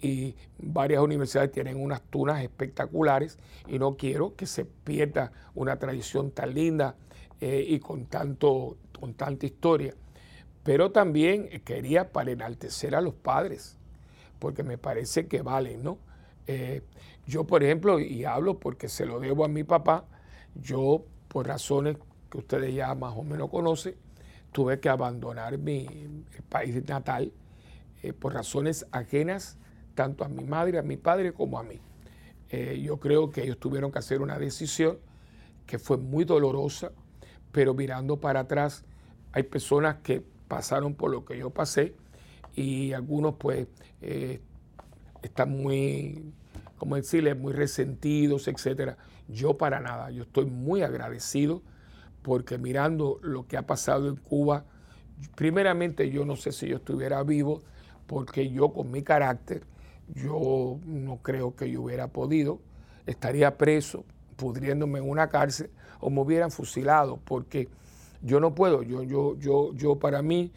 Speaker 1: Y varias universidades tienen unas tunas espectaculares y no quiero que se pierda una tradición tan linda eh, y con, tanto, con tanta historia. Pero también quería para enaltecer a los padres porque me parece que valen, ¿no? Eh, yo, por ejemplo, y hablo porque se lo debo a mi papá, yo, por razones que ustedes ya más o menos conocen, tuve que abandonar mi país natal eh, por razones ajenas tanto a mi madre, a mi padre como a mí. Eh, yo creo que ellos tuvieron que hacer una decisión que fue muy dolorosa, pero mirando para atrás, hay personas que pasaron por lo que yo pasé y algunos pues eh, están muy, como decirle, muy resentidos, etcétera. Yo para nada, yo estoy muy agradecido porque mirando lo que ha pasado en Cuba, primeramente yo no sé si yo estuviera vivo, porque yo con mi carácter, yo no creo que yo hubiera podido, estaría preso, pudriéndome en una cárcel o me hubieran fusilado, porque yo no puedo, yo, yo, yo, yo para mí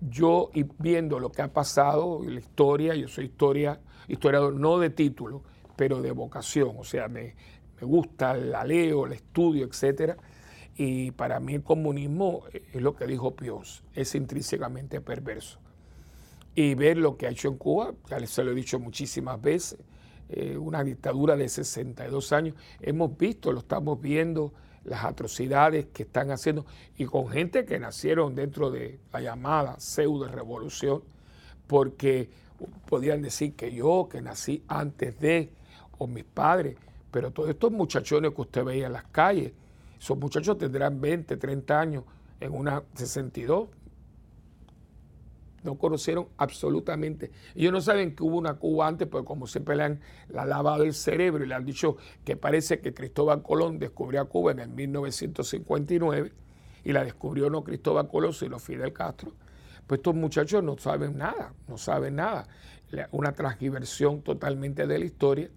Speaker 1: yo viendo lo que ha pasado, la historia, yo soy historia, historiador no de título, pero de vocación, o sea, me, gusta, la leo, la estudio, etcétera. Y para mí el comunismo es lo que dijo Pios, es intrínsecamente perverso. Y ver lo que ha hecho en Cuba, ya se lo he dicho muchísimas veces, eh, una dictadura de 62 años, hemos visto, lo estamos viendo, las atrocidades que están haciendo y con gente que nacieron dentro de la llamada pseudo revolución, porque podían decir que yo, que nací antes de, o mis padres, pero todos estos muchachones que usted veía en las calles, esos muchachos tendrán 20, 30 años en una 62, no conocieron absolutamente. Ellos no saben que hubo una Cuba antes, pero como siempre le han lavado el cerebro y le han dicho que parece que Cristóbal Colón descubrió a Cuba en el 1959 y la descubrió no Cristóbal Colón, sino Fidel Castro. Pues estos muchachos no saben nada, no saben nada. Una transgiversión totalmente de la historia.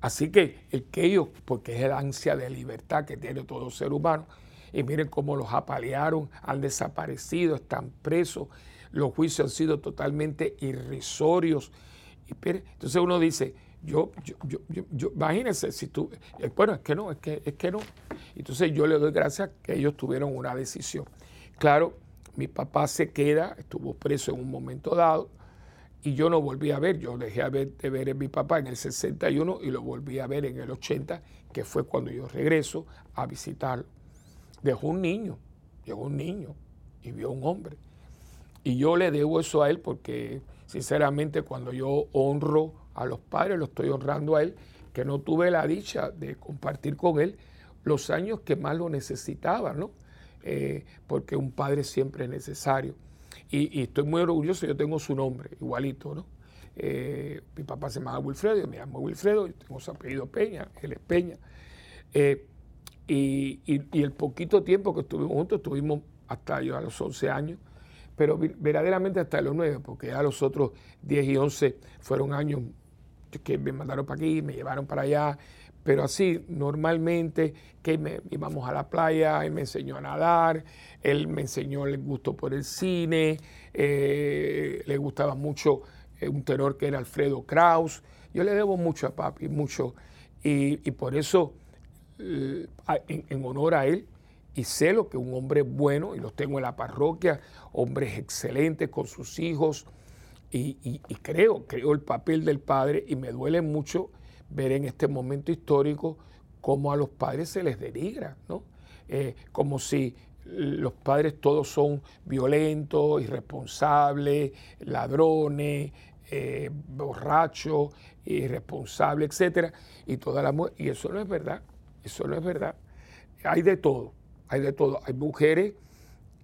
Speaker 1: Así que el que ellos, porque es el ansia de libertad que tiene todo ser humano, y miren cómo los apalearon, han desaparecido, están presos los juicios han sido totalmente irrisorios. Entonces uno dice, yo, yo, yo, yo, imagínense si tú, eh, bueno, es que no, es que, es que no. Entonces yo le doy gracias que ellos tuvieron una decisión. Claro, mi papá se queda, estuvo preso en un momento dado y yo no volví a ver, yo dejé de ver a mi papá en el 61 y lo volví a ver en el 80, que fue cuando yo regreso a visitarlo. Dejó un niño, llegó un niño y vio un hombre. Y yo le debo eso a él porque, sinceramente, cuando yo honro a los padres, lo estoy honrando a él, que no tuve la dicha de compartir con él los años que más lo necesitaba, ¿no? Eh, porque un padre siempre es necesario. Y, estoy muy orgulloso, yo tengo su nombre, igualito, ¿no? Eh, mi papá se llama Wilfredo, yo me llamo Wilfredo, yo tengo su apellido Peña, él es Peña. Eh, y, y, el poquito tiempo que estuvimos juntos, estuvimos hasta yo a los 11 años, pero verdaderamente hasta los nueve, porque ya los otros 10 y 11 fueron años que me mandaron para aquí, me llevaron para allá, pero así normalmente que íbamos a la playa, él me enseñó a nadar, él me enseñó el gusto por el cine, eh, le gustaba mucho eh, un tenor que era Alfredo Kraus, yo le debo mucho a papi, mucho, y, por eso en honor a él, y sé lo que un hombre bueno, y los tengo en la parroquia, hombres excelentes con sus hijos, y, creo, creo el papel del padre, y me duele mucho ver en este momento histórico cómo a los padres se les denigra, ¿no? eh, como si los padres todos son violentos, irresponsables, ladrones, eh, borrachos, irresponsables, etcétera, y toda la y eso no es verdad, eso no es verdad. Hay de todo, hay de todo. Hay mujeres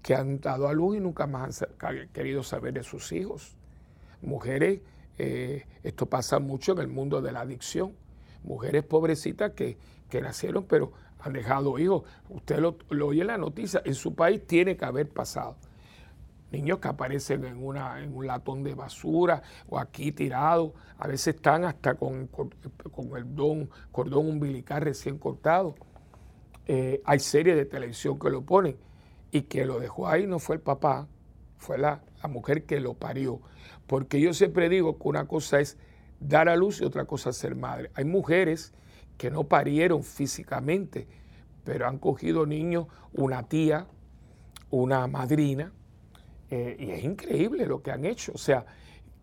Speaker 1: que han dado a luz y nunca más han querido saber de sus hijos. Mujeres, eh, esto pasa mucho en el mundo de la adicción. Mujeres pobrecitas que, que nacieron pero han dejado hijos. Usted lo, oye en la noticia, en su país tiene que haber pasado. Niños que aparecen en, un latón de basura o aquí tirados, a veces están hasta con, con, el don, cordón umbilical recién cortado. Eh, hay series de televisión que lo ponen y que lo dejó ahí no fue el papá, fue la, la mujer que lo parió. Porque yo siempre digo que una cosa es dar a luz y otra cosa es ser madre. Hay mujeres que no parieron físicamente, pero han cogido niños, una tía, una madrina, eh, y es increíble lo que han hecho. O sea,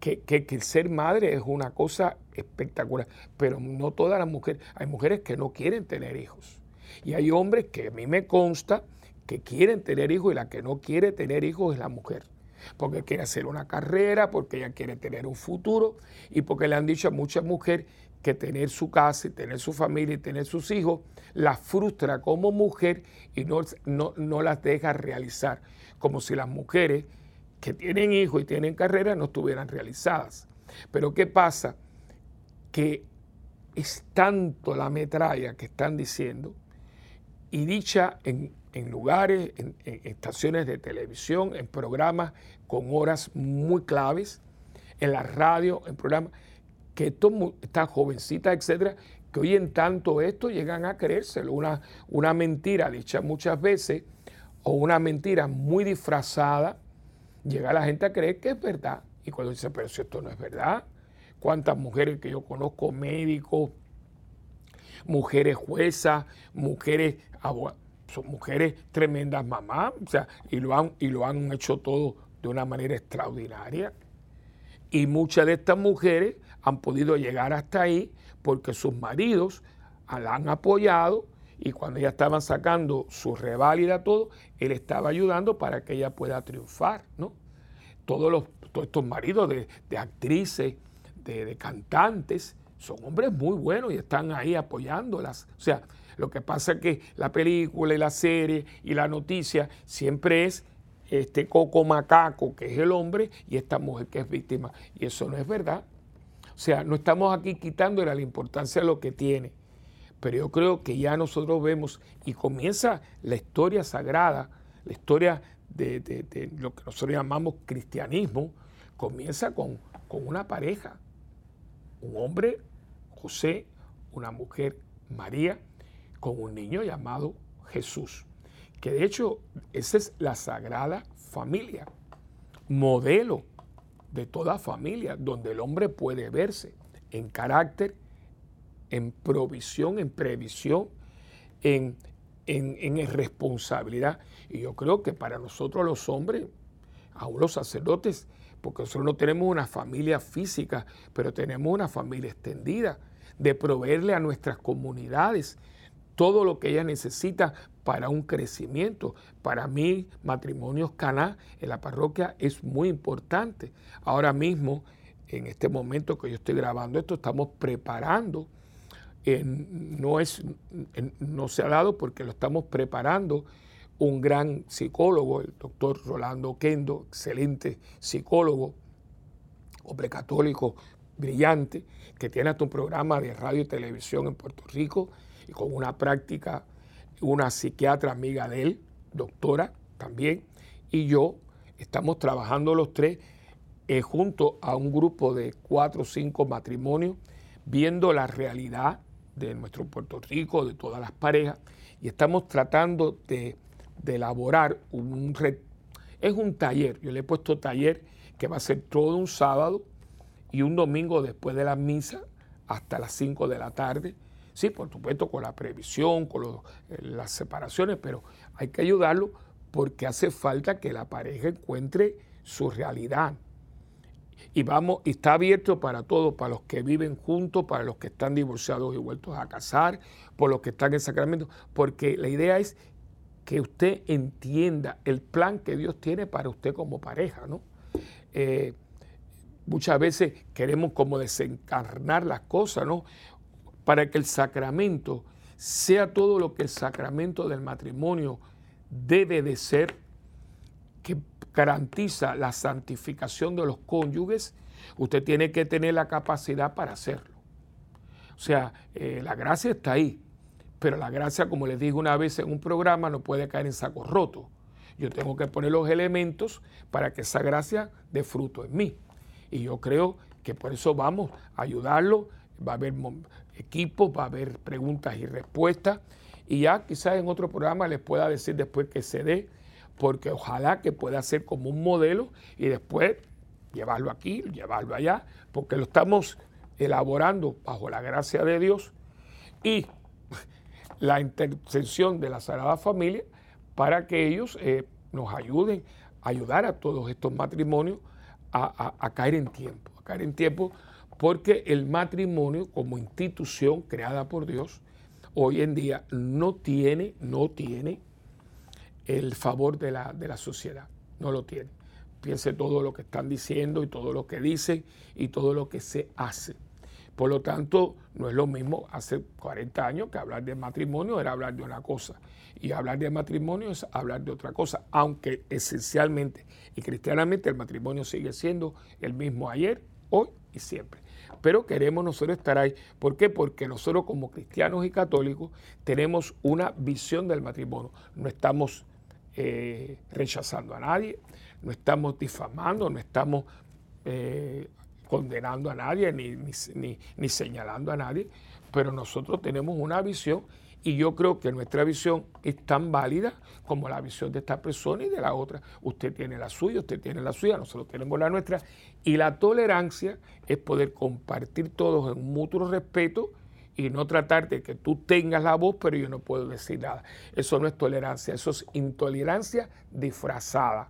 Speaker 1: que, que, ser madre es una cosa espectacular, pero no todas las mujeres, hay mujeres que no quieren tener hijos. Y hay hombres que a mí me consta que quieren tener hijos y la que no quiere tener hijos es la mujer. Porque quiere hacer una carrera, porque ella quiere tener un futuro y porque le han dicho a muchas mujeres que tener su casa y tener su familia y tener sus hijos la frustra como mujer y no, no, las deja realizar, como si las mujeres que tienen hijos y tienen carrera no estuvieran realizadas. Pero ¿qué pasa? Que es tanto la metralla que están diciendo y dicha en, lugares, en, estaciones de televisión, en programas con horas muy claves, en la radio, en programas que estas jovencitas, etcétera, que oyen tanto esto, llegan a creérselo. Una, una mentira dicha muchas veces o una mentira muy disfrazada, llega la gente a creer que es verdad. Y cuando dice, pero si esto no es verdad, cuántas mujeres que yo conozco, médicos, mujeres juezas, mujeres son mujeres tremendas mamás, o sea, y lo han, y lo han hecho todo de una manera extraordinaria. Y muchas de estas mujeres han podido llegar hasta ahí porque sus maridos la han apoyado y cuando ya estaban sacando su reválida todo, él estaba ayudando para que ella pueda triunfar, ¿no? Todos, estos maridos de, actrices, de, cantantes, son hombres muy buenos y están ahí apoyándolas. O sea, lo que pasa es que la película y la serie y la noticia siempre es este coco macaco que es el hombre y esta mujer que es víctima. Y eso no es verdad. O sea, no estamos aquí quitándole la importancia de lo que tiene, pero yo creo que ya nosotros vemos y comienza la historia sagrada, la historia de, lo que nosotros llamamos cristianismo, comienza con, con una pareja, un hombre, José, una mujer, María, con un niño llamado Jesús, que de hecho esa es la sagrada familia, modelo de toda familia, donde el hombre puede verse en carácter, en provisión, en previsión, en, en, responsabilidad. Y yo creo que para nosotros los hombres, aún los sacerdotes, porque nosotros no tenemos una familia física, pero tenemos una familia extendida, de proveerle a nuestras comunidades todo lo que ella necesita para un crecimiento. Para mí, matrimonios Caná en la parroquia es muy importante. Ahora mismo, en este momento que yo estoy grabando esto, estamos preparando. no, es, no se ha dado porque lo estamos preparando un gran psicólogo, el doctor Rolando Kendo, excelente psicólogo, hombre católico brillante, que tiene hasta un programa de radio y televisión en Puerto Rico y con una práctica, una psiquiatra amiga de él, doctora también, y yo estamos trabajando los tres eh, junto a un grupo de cuatro o cinco matrimonios, viendo la realidad de nuestro Puerto Rico, de todas las parejas, y estamos tratando de, elaborar un... Es un taller, yo le he puesto taller que va a ser todo un sábado y un domingo después de la misa hasta las 5 de la tarde, Sí, por supuesto, con la previsión, con eh, las separaciones, pero hay que ayudarlo porque hace falta que la pareja encuentre su realidad. Y vamos, está abierto para todos, para los que viven juntos, para los que están divorciados y vueltos a casar, por los que están en sacramento, porque la idea es que usted entienda el plan que Dios tiene para usted como pareja, ¿no? Eh, muchas veces queremos como desencarnar las cosas, ¿no? Para que el sacramento sea todo lo que el sacramento del matrimonio debe de ser, que garantiza la santificación de los cónyuges, usted tiene que tener la capacidad para hacerlo. O sea, eh, la gracia está ahí, pero la gracia, como les dije una vez en un programa, no puede caer en saco roto. Yo tengo que poner los elementos para que esa gracia dé fruto en mí. Y yo creo que por eso vamos a ayudarlo. Va a haber equipos, va a haber preguntas y respuestas. Y ya quizás en otro programa les pueda decir después que se dé, porque ojalá que pueda ser como un modelo y después llevarlo aquí, llevarlo allá, porque lo estamos elaborando bajo la gracia de Dios y la intercesión de la Sagrada Familia para que ellos eh, nos ayuden a ayudar a todos estos matrimonios a, caer en tiempo, a caer en tiempo porque el matrimonio como institución creada por Dios hoy en día no tiene, no tiene el favor de la, de la sociedad, no lo tiene. Piense todo lo que están diciendo y todo lo que dicen y todo lo que se hace. Por lo tanto, no es lo mismo hace 40 años que hablar de matrimonio era hablar de una cosa. Y hablar de matrimonio es hablar de otra cosa, aunque esencialmente y cristianamente el matrimonio sigue siendo el mismo ayer, hoy y siempre. Pero queremos nosotros estar ahí. ¿Por qué? Porque nosotros como cristianos y católicos tenemos una visión del matrimonio. No estamos eh, rechazando a nadie, no estamos difamando, no estamos eh, condenando a nadie ni, ni, señalando a nadie, pero nosotros tenemos una visión y yo creo que nuestra visión es tan válida como la visión de esta persona y de la otra. Usted tiene la suya, usted tiene la suya, nosotros tenemos la nuestra. Y la tolerancia es poder compartir todos en mutuo respeto y no tratar de que tú tengas la voz, pero yo no puedo decir nada. Eso no es tolerancia, eso es intolerancia disfrazada.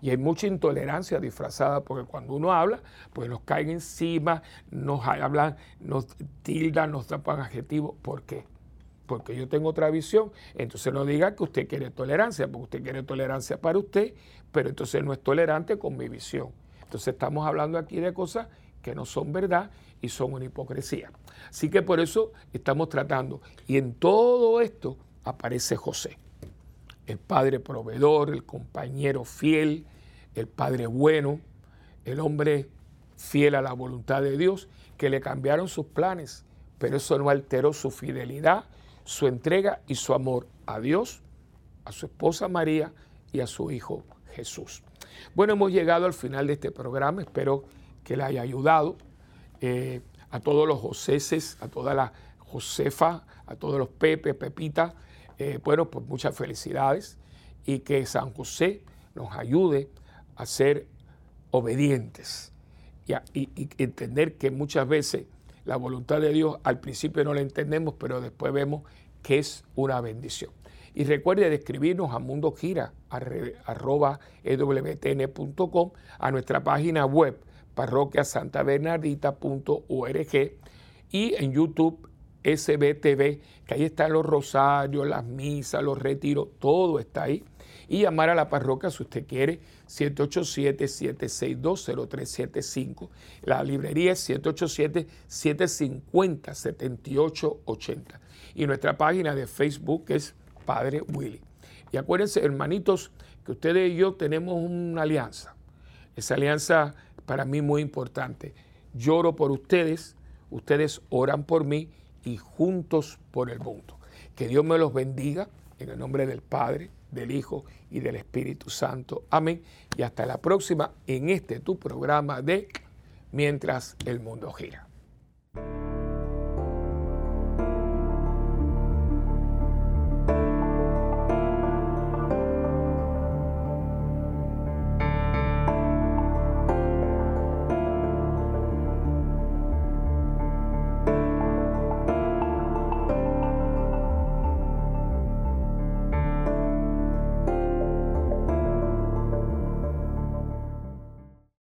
Speaker 1: Y hay mucha intolerancia disfrazada porque cuando uno habla, pues nos caen encima, nos hablan, nos tildan, nos tapan adjetivos. ¿Por qué? Porque yo tengo otra visión. Entonces no diga que usted quiere tolerancia, porque usted quiere tolerancia para usted, pero entonces no es tolerante con mi visión. Entonces estamos hablando aquí de cosas que no son verdad y son una hipocresía. Así que por eso estamos tratando. Y en todo esto aparece José el padre proveedor, el compañero fiel, el padre bueno, el hombre fiel a la voluntad de Dios, que le cambiaron sus planes, pero eso no alteró su fidelidad, su entrega y su amor a Dios, a su esposa María y a su hijo Jesús. Bueno, hemos llegado al final de este programa, espero que le haya ayudado eh, a todos los Joseses, a toda la Josefa, a todos los Pepe, Pepita, eh, bueno, pues muchas felicidades y que San José nos ayude a ser obedientes y, entender que muchas veces la voluntad de Dios al principio no la entendemos, pero después vemos que es una bendición. Y recuerde de escribirnos a mundogira.ewtn.com, a nuestra página web parroquiasantabernardita.org y en YouTube SBTV, que ahí están los rosarios, las misas, los retiros, todo está ahí. Y llamar a la parroquia si usted quiere, 787-762-0375. La librería es 787-750-7880. Y nuestra página de Facebook es Padre Willy. Y acuérdense, hermanitos, que ustedes y yo tenemos una alianza. Esa alianza para mí muy importante. Lloro por ustedes, ustedes oran por mí y juntos por el mundo. Que Dios me los bendiga en el nombre del Padre, del Hijo y del Espíritu Santo. Amén. Y hasta la próxima en este tu programa de Mientras el mundo gira.